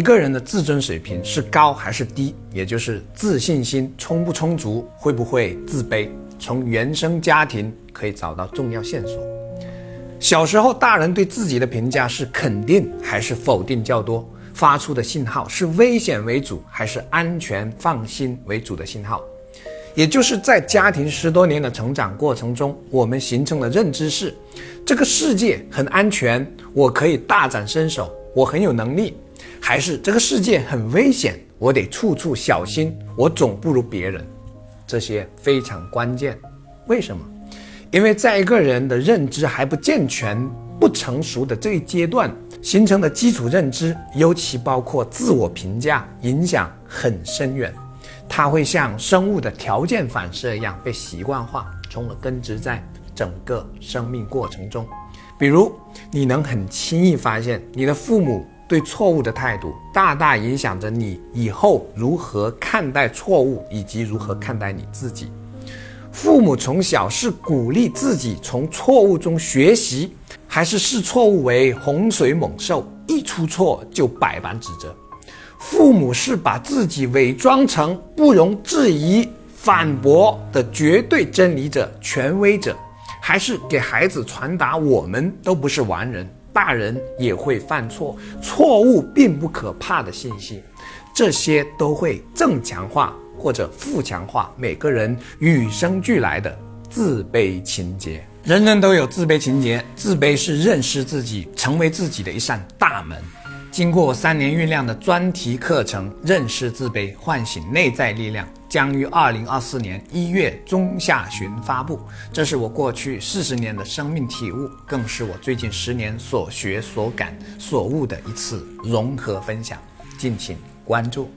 一个人的自尊水平是高还是低，也就是自信心充不充足，会不会自卑，从原生家庭可以找到重要线索。小时候，大人对自己的评价是肯定还是否定较多？发出的信号是危险为主还是安全放心为主的信号？也就是在家庭十多年的成长过程中，我们形成的认知是：这个世界很安全，我可以大展身手，我很有能力。还是这个世界很危险，我得处处小心，我总不如别人。这些非常关键。为什么？因为在一个人的认知还不健全、不成熟的这一阶段，形成的基础认知，尤其包括自我评价，影响很深远。它会像生物的条件反射一样被习惯化，从而根植在整个生命过程中。比如，你能很轻易发现你的父母。对错误的态度，大大影响着你以后如何看待错误，以及如何看待你自己。父母从小是鼓励自己从错误中学习，还是视错误为洪水猛兽，一出错就百般指责？父母是把自己伪装成不容置疑、反驳的绝对真理者、权威者，还是给孩子传达我们都不是完人？大人也会犯错，错误并不可怕的信息，这些都会正强化或者负强化每个人与生俱来的自卑情节。人人都有自卑情节，自卑是认识自己、成为自己的一扇大门。经过三年酝酿的专题课程《认识自卑，唤醒内在力量》。将于二零二四年一月中下旬发布。这是我过去四十年的生命体悟，更是我最近十年所学所感所悟的一次融合分享。敬请关注。